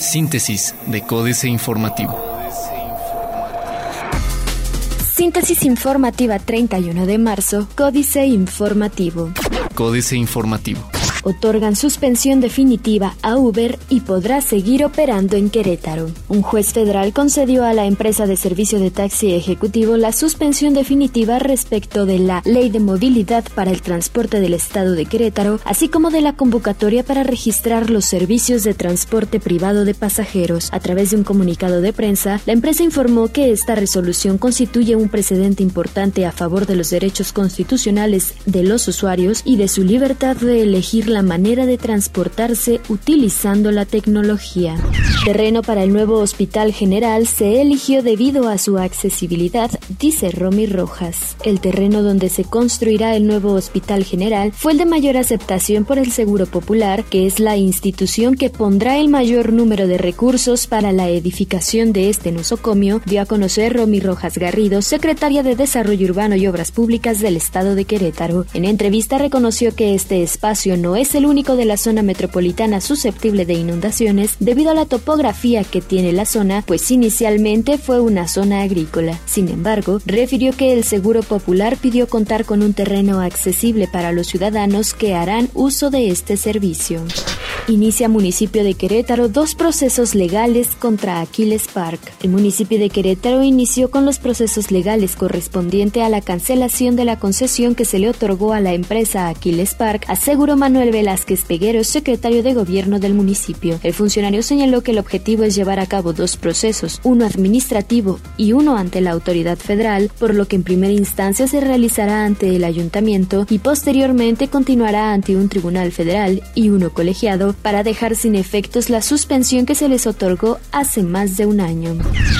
Síntesis de Códice Informativo. Síntesis informativa 31 de marzo, Códice Informativo. Códice Informativo otorgan suspensión definitiva a Uber y podrá seguir operando en Querétaro. Un juez federal concedió a la empresa de servicio de taxi ejecutivo la suspensión definitiva respecto de la Ley de Movilidad para el Transporte del Estado de Querétaro, así como de la convocatoria para registrar los servicios de transporte privado de pasajeros. A través de un comunicado de prensa, la empresa informó que esta resolución constituye un precedente importante a favor de los derechos constitucionales de los usuarios y de su libertad de elegir la manera de transportarse utilizando la tecnología. Terreno para el nuevo Hospital General se eligió debido a su accesibilidad, dice Romy Rojas. El terreno donde se construirá el nuevo Hospital General fue el de mayor aceptación por el Seguro Popular, que es la institución que pondrá el mayor número de recursos para la edificación de este nosocomio, dio a conocer Romy Rojas Garrido, secretaria de Desarrollo Urbano y Obras Públicas del Estado de Querétaro. En entrevista reconoció que este espacio no es el único de la zona metropolitana susceptible de inundaciones debido a la topografía que tiene la zona, pues inicialmente fue una zona agrícola. Sin embargo, refirió que el Seguro Popular pidió contar con un terreno accesible para los ciudadanos que harán uso de este servicio. Inicia municipio de Querétaro dos procesos legales contra Aquiles Park. El municipio de Querétaro inició con los procesos legales correspondiente a la cancelación de la concesión que se le otorgó a la empresa Aquiles Park, aseguró Manuel Velázquez Peguero, secretario de gobierno del municipio. El funcionario señaló que el objetivo es llevar a cabo dos procesos, uno administrativo y uno ante la autoridad federal, por lo que en primera instancia se realizará ante el ayuntamiento y posteriormente continuará ante un tribunal federal y uno colegiado para dejar sin efectos la suspensión que se les otorgó hace más de un año.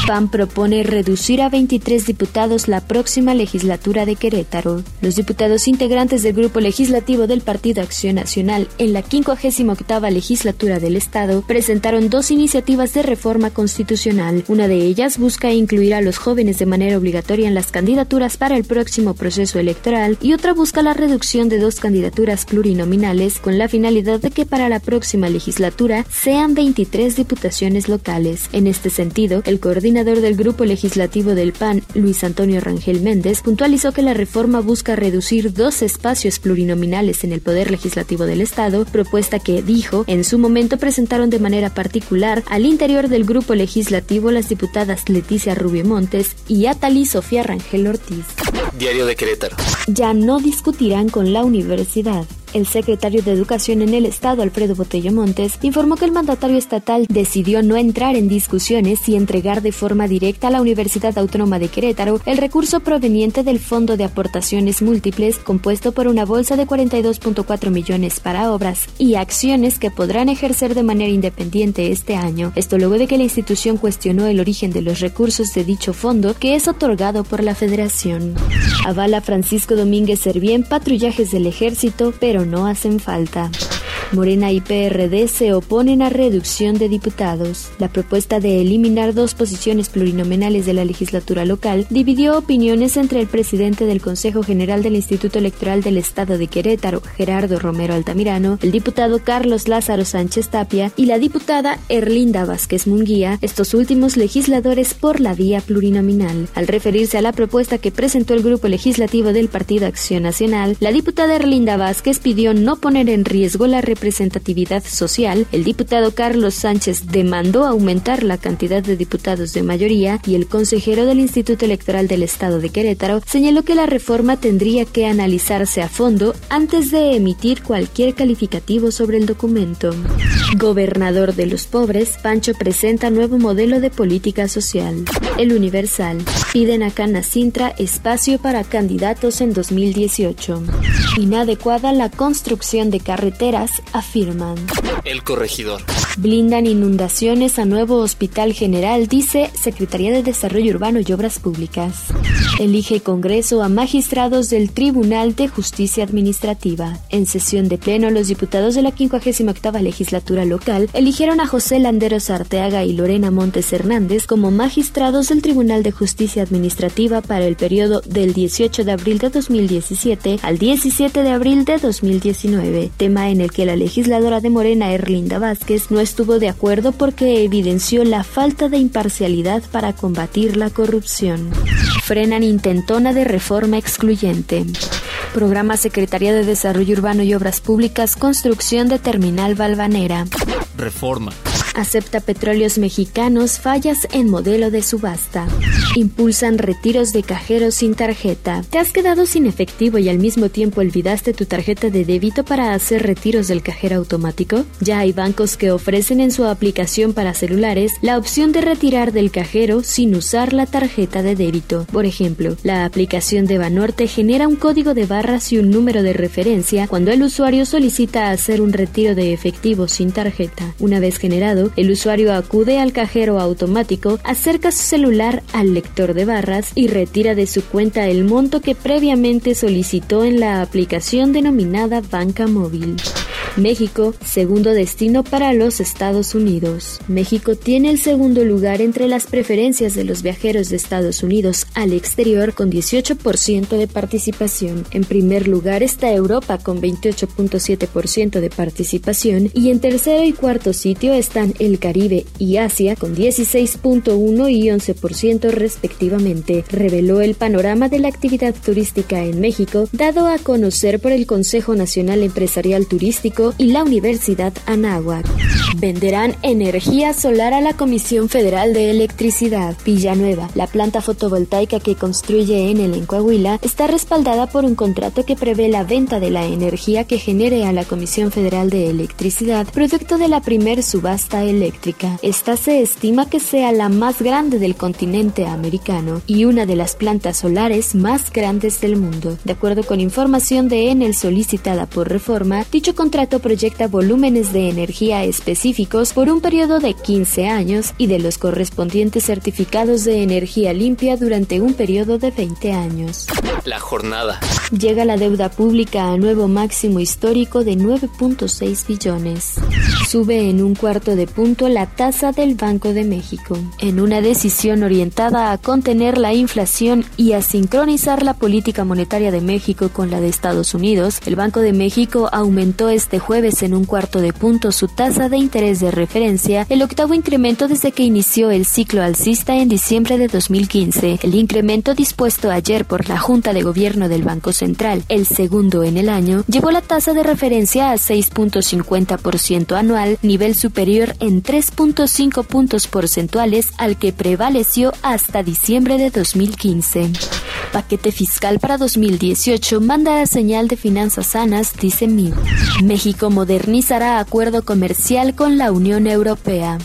PAN propone reducir a 23 diputados la próxima legislatura de Querétaro. Los diputados integrantes del grupo legislativo del Partido Acción Nacional en la 58 legislatura del Estado presentaron dos iniciativas de reforma constitucional. Una de ellas busca incluir a los jóvenes de manera obligatoria en las candidaturas para el próximo proceso electoral y otra busca la reducción de dos candidaturas plurinominales con la finalidad de que para la próxima legislatura sean 23 diputaciones locales. En este sentido, el coordinador del grupo legislativo del PAN, Luis Antonio Rangel Méndez, puntualizó que la reforma busca reducir dos espacios plurinominales en el Poder Legislativo del Estado, propuesta que, dijo, en su momento presentaron de manera particular al interior del grupo legislativo las diputadas Leticia Rubio Montes y Atali Sofía Rangel Ortiz. Diario de Querétaro. Ya no discutirán con la universidad. El secretario de Educación en el Estado, Alfredo Botello Montes, informó que el mandatario estatal decidió no entrar en discusiones y entregar de forma directa a la Universidad Autónoma de Querétaro el recurso proveniente del Fondo de Aportaciones Múltiples, compuesto por una bolsa de 42.4 millones para obras y acciones que podrán ejercer de manera independiente este año. Esto luego de que la institución cuestionó el origen de los recursos de dicho fondo, que es otorgado por la Federación. Avala Francisco Domínguez Servién patrullajes del ejército, pero no hacen falta. Morena y PRD se oponen a reducción de diputados. La propuesta de eliminar dos posiciones plurinominales de la legislatura local dividió opiniones entre el presidente del Consejo General del Instituto Electoral del Estado de Querétaro, Gerardo Romero Altamirano, el diputado Carlos Lázaro Sánchez Tapia y la diputada Erlinda Vázquez Munguía, estos últimos legisladores por la vía plurinominal. Al referirse a la propuesta que presentó el grupo legislativo del Partido Acción Nacional, la diputada Erlinda Vázquez pidió no poner en riesgo la representatividad social, el diputado Carlos Sánchez demandó aumentar la cantidad de diputados de mayoría y el consejero del Instituto Electoral del Estado de Querétaro señaló que la reforma tendría que analizarse a fondo antes de emitir cualquier calificativo sobre el documento. Gobernador de los pobres, Pancho presenta nuevo modelo de política social. El Universal. Piden a Cana Sintra espacio para candidatos en 2018. Inadecuada la construcción de carreteras, afirman. El corregidor. Blindan inundaciones a nuevo hospital general, dice Secretaría de Desarrollo Urbano y Obras Públicas. Elige Congreso a magistrados del Tribunal de Justicia Administrativa. En sesión de pleno, los diputados de la 58 legislatura local eligieron a José Landeros Arteaga y Lorena Montes Hernández como magistrados del Tribunal de Justicia Administrativa para el periodo del 18 de abril de 2017 al 17 de abril de 2019, tema en el que la legisladora de Morena Erlinda Vázquez no estuvo de acuerdo porque evidenció la falta de imparcialidad para combatir la corrupción. Frenan intentona de reforma excluyente. Programa Secretaría de Desarrollo Urbano y Obras Públicas, construcción de terminal balvanera. Reforma acepta petróleos mexicanos fallas en modelo de subasta. Impulsan retiros de cajeros sin tarjeta. ¿Te has quedado sin efectivo y al mismo tiempo olvidaste tu tarjeta de débito para hacer retiros del cajero automático? Ya hay bancos que ofrecen en su aplicación para celulares la opción de retirar del cajero sin usar la tarjeta de débito. Por ejemplo, la aplicación de Banorte genera un código de barras y un número de referencia cuando el usuario solicita hacer un retiro de efectivo sin tarjeta. Una vez generado, el usuario acude al cajero automático, acerca su celular al lector de barras y retira de su cuenta el monto que previamente solicitó en la aplicación denominada Banca Móvil. México, segundo destino para los Estados Unidos. México tiene el segundo lugar entre las preferencias de los viajeros de Estados Unidos al exterior con 18% de participación. En primer lugar está Europa con 28.7% de participación y en tercero y cuarto sitio están el Caribe y Asia con 16.1 y 11% respectivamente, reveló el panorama de la actividad turística en México dado a conocer por el Consejo Nacional Empresarial Turístico y la Universidad Anáhuac. Venderán energía solar a la Comisión Federal de Electricidad. Villanueva, la planta fotovoltaica que construye Enel en Coahuila, está respaldada por un contrato que prevé la venta de la energía que genere a la Comisión Federal de Electricidad, producto de la primer subasta eléctrica. Esta se estima que sea la más grande del continente americano y una de las plantas solares más grandes del mundo. De acuerdo con información de Enel solicitada por Reforma, dicho contrato proyecta volúmenes de energía específicos por un periodo de 15 años y de los correspondientes certificados de energía limpia durante un periodo de 20 años. La jornada. Llega la deuda pública a nuevo máximo histórico de 9.6 billones. Sube en un cuarto de punto la tasa del Banco de México. En una decisión orientada a contener la inflación y a sincronizar la política monetaria de México con la de Estados Unidos, el Banco de México aumentó este jueves en un cuarto de punto su tasa de interés de referencia, el octavo incremento desde que inició el ciclo alcista en diciembre de 2015. El incremento dispuesto ayer por la Junta de Gobierno del Banco Central, el segundo en el año, llevó la tasa de referencia a 6.50% anual, nivel superior en 3.5 puntos porcentuales al que prevaleció hasta diciembre de 2015. Paquete fiscal para 2018 manda a señal de finanzas sanas, dice MID. México modernizará acuerdo comercial con la Unión Europea.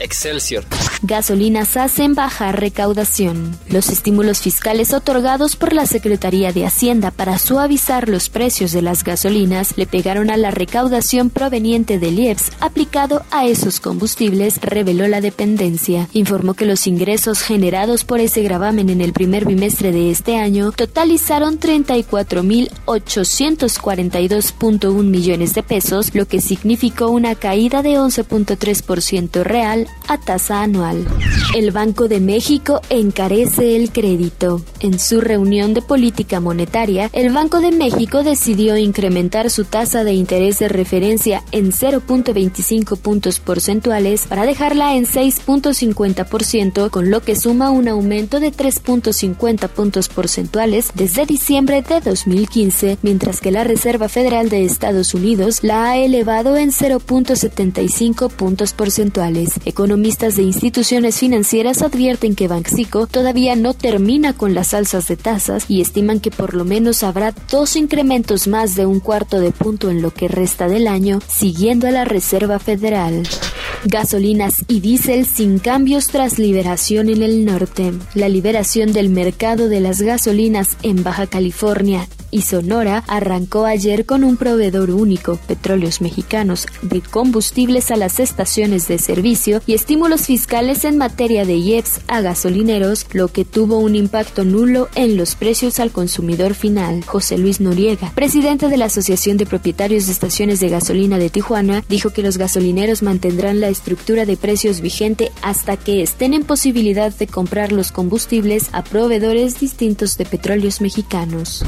Excelsior. Gasolinas hacen bajar recaudación. Los estímulos fiscales otorgados por la Secretaría de Hacienda para suavizar los precios de las gasolinas le pegaron a la recaudación proveniente del IEPS aplicado a esos combustibles, reveló la dependencia. Informó que los ingresos generados por ese gravamen en el primer bimestre de este año totalizaron 34.842.1 millones de pesos, lo que significó una caída de 11.3% real a tasa anual. El Banco de México encarece el crédito. En su reunión de política monetaria, el Banco de México decidió incrementar su tasa de interés de referencia en 0.25 puntos porcentuales para dejarla en 6.50%, con lo que suma un aumento de 3.50 puntos porcentuales desde diciembre de 2015, mientras que la Reserva Federal de Estados Unidos la ha elevado en 0.75 puntos porcentuales. Economistas de instituciones financieras advierten que Banxico todavía no termina con las alzas de tasas y estiman que por lo menos habrá dos incrementos más de un cuarto de punto en lo que resta del año, siguiendo a la Reserva Federal. Gasolinas y diésel sin cambios tras liberación en el norte. La liberación del mercado de las gasolinas en Baja California y Sonora arrancó ayer con un proveedor único, Petróleos Mexicanos, de combustibles a las estaciones de servicio y estímulos fiscales en materia de IEPS a gasolineros, lo que tuvo un impacto nulo en los precios al consumidor final. José Luis Noriega, presidente de la Asociación de Propietarios de Estaciones de Gasolina de Tijuana, dijo que los gasolineros mantendrán la estructura de precios vigente hasta que estén en posibilidad de comprar los combustibles a proveedores distintos de petróleos mexicanos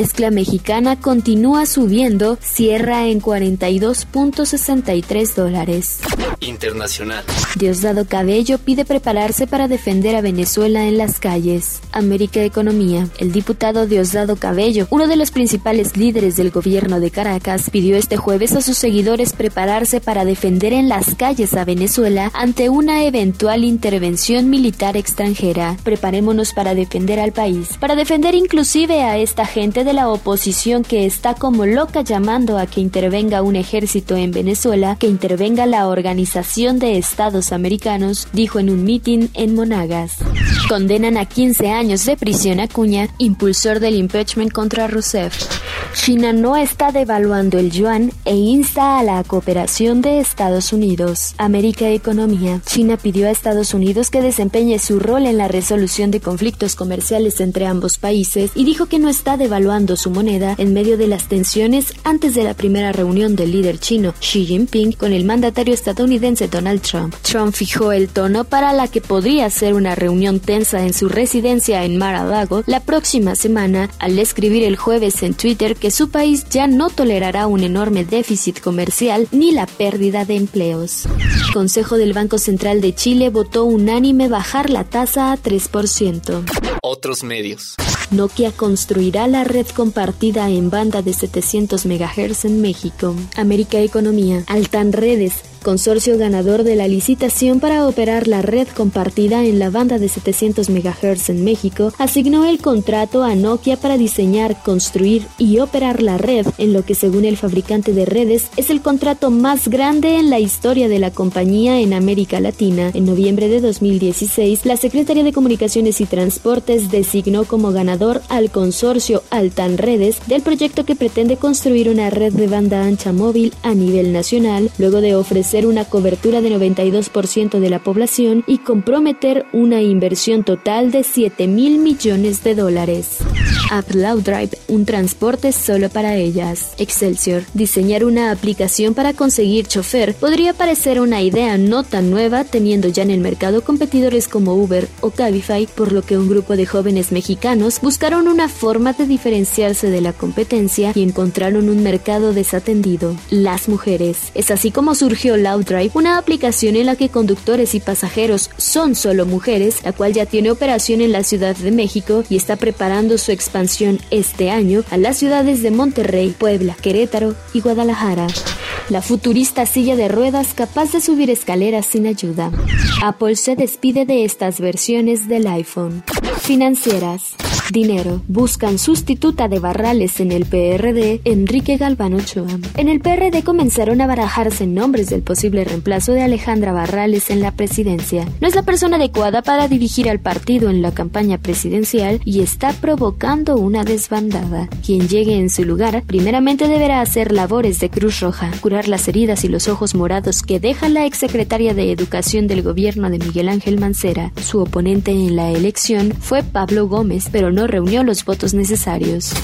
mezcla mexicana continúa subiendo, cierra en 42.63 dólares. internacional. Diosdado Cabello pide prepararse para defender a Venezuela en las calles. América Economía. El diputado Diosdado Cabello, uno de los principales líderes del gobierno de Caracas, pidió este jueves a sus seguidores prepararse para defender en las calles a Venezuela ante una eventual intervención militar extranjera. Preparémonos para defender al país, para defender inclusive a esta gente de la oposición que está como loca llamando a que intervenga un ejército en Venezuela, que intervenga la Organización de Estados Americanos, dijo en un mitin en Monagas. Condenan a 15 años de prisión a Cuña, impulsor del impeachment contra Rousseff. China no está devaluando el yuan e insta a la cooperación de Estados Unidos. América Economía. China pidió a Estados Unidos que desempeñe su rol en la resolución de conflictos comerciales entre ambos países y dijo que no está devaluando su moneda en medio de las tensiones antes de la primera reunión del líder chino Xi Jinping con el mandatario estadounidense Donald Trump. Trump fijó el tono para la que podría ser una reunión tensa en su residencia en Mar-a-Lago la próxima semana al escribir el jueves en Twitter que su país ya no tolerará un enorme déficit comercial ni la pérdida de empleos. Consejo del Banco Central de Chile votó unánime bajar la tasa a 3%. Otros medios. Nokia construirá la red compartida en banda de 700 MHz en México. América Economía. Altan Redes consorcio ganador de la licitación para operar la red compartida en la banda de 700 MHz en México, asignó el contrato a Nokia para diseñar, construir y operar la red, en lo que según el fabricante de redes es el contrato más grande en la historia de la compañía en América Latina. En noviembre de 2016, la Secretaría de Comunicaciones y Transportes designó como ganador al consorcio Altan Redes del proyecto que pretende construir una red de banda ancha móvil a nivel nacional, luego de ofrecer ser una cobertura de 92% de la población y comprometer una inversión total de 7 mil millones de dólares. Upload Drive, un transporte solo para ellas. Excelsior, diseñar una aplicación para conseguir chofer podría parecer una idea no tan nueva teniendo ya en el mercado competidores como Uber o Cabify, por lo que un grupo de jóvenes mexicanos buscaron una forma de diferenciarse de la competencia y encontraron un mercado desatendido, las mujeres. Es así como surgió Una aplicación en la que conductores y pasajeros son solo mujeres, la cual ya tiene operación en la Ciudad de México y está preparando su expansión este año a las ciudades de Monterrey, Puebla, Querétaro y Guadalajara. La futurista silla de ruedas capaz de subir escaleras sin ayuda. Apple se despide de estas versiones del iPhone. Financieras. Dinero. Buscan sustituta de Barrales en el PRD, Enrique Galván Ochoa. En el PRD comenzaron a barajarse nombres del posible reemplazo de Alejandra Barrales en la presidencia. No es la persona adecuada para dirigir al partido en la campaña presidencial y está provocando una desbandada. Quien llegue en su lugar primeramente deberá hacer labores de Cruz Roja, curar las heridas y los ojos morados que deja la exsecretaria de Educación del gobierno de Miguel Ángel Mancera. Su oponente en la elección fue Pablo Gómez, pero no reunió los votos necesarios.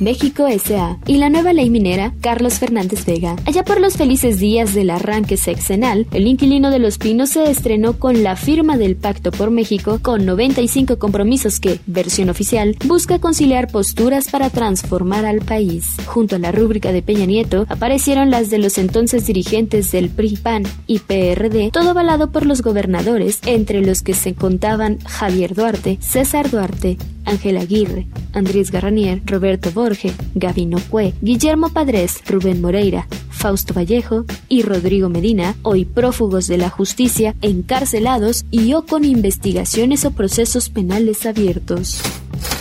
México S.A. y la nueva ley minera Carlos Fernández Vega. Allá por los felices días del arranque sexenal, el inquilino de Los Pinos se estrenó con la firma del Pacto por México con 95 compromisos que, versión oficial, busca conciliar posturas para transformar al país. Junto a la rúbrica de Peña Nieto aparecieron las de los entonces dirigentes del PRI, PAN y PRD, todo avalado por los gobernadores, entre los que se contaban Javier Duarte, César Duarte, Ángel Aguirre, Andrés Garranier, Roberto Borge, Gabino Cue, Guillermo Padres, Rubén Moreira, Fausto Vallejo y Rodrigo Medina, hoy prófugos de la justicia, encarcelados y o con investigaciones o procesos penales abiertos.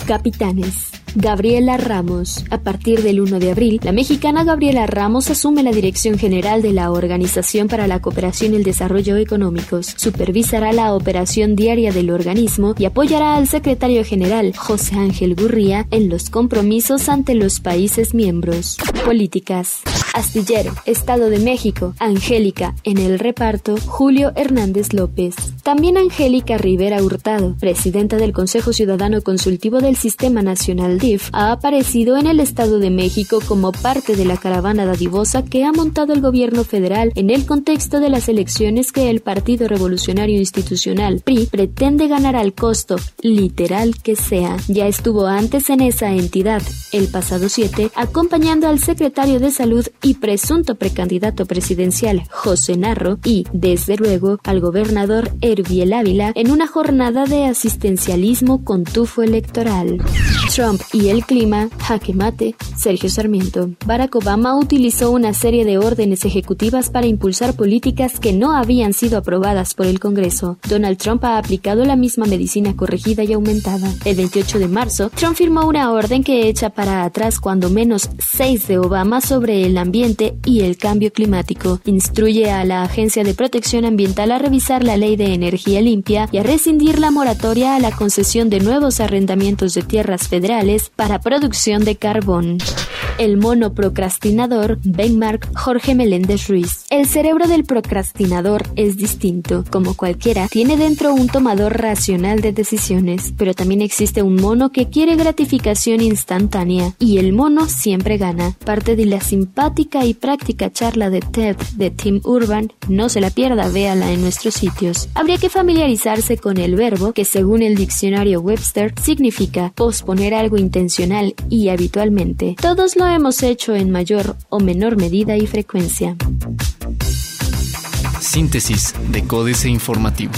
Capitanes. Gabriela Ramos. A partir del 1 de abril, la mexicana Gabriela Ramos asume la dirección general de la Organización para la Cooperación y el Desarrollo Económicos. Supervisará la operación diaria del organismo y apoyará al secretario general, José Ángel Gurría, en los compromisos ante los países miembros. Políticas. Astillero, Estado de México, Angélica, en el reparto, Julio Hernández López. También Angélica Rivera Hurtado, presidenta del Consejo Ciudadano Consultivo del Sistema Nacional Ha aparecido en el Estado de México como parte de la caravana dadivosa que ha montado el gobierno federal en el contexto de las elecciones que el Partido Revolucionario Institucional PRI pretende ganar al costo, literal que sea. Ya estuvo antes en esa entidad, el pasado 7, acompañando al secretario de Salud y presunto precandidato presidencial José Narro y, desde luego, al gobernador Herbiel Ávila en una jornada de asistencialismo con tufo electoral. Trump y el clima, jaque mate, Sergio Sarmiento. Barack Obama utilizó una serie de órdenes ejecutivas para impulsar políticas que no habían sido aprobadas por el Congreso. Donald Trump ha aplicado la misma medicina corregida y aumentada. El 28 de marzo, Trump firmó una orden que echa para atrás cuando menos seis de Obama sobre el ambiente y el cambio climático. Instruye a la Agencia de Protección Ambiental a revisar la ley de energía limpia y a rescindir la moratoria a la concesión de nuevos arrendamientos de tierras federales para producción de carbón. El mono procrastinador, Benmark Jorge Meléndez Ruiz. El cerebro del procrastinador es distinto. Como cualquiera, tiene dentro un tomador racional de decisiones, pero también existe un mono que quiere gratificación instantánea y el mono siempre gana. Parte de la simpática y práctica charla de TED de Tim Urban, no se la pierda, véala en nuestros sitios. Habría que familiarizarse con el verbo que según el diccionario Webster significa posponer algo intencional y habitualmente. Todos lo hemos hecho en mayor o menor medida y frecuencia. Síntesis de Códice Informativo.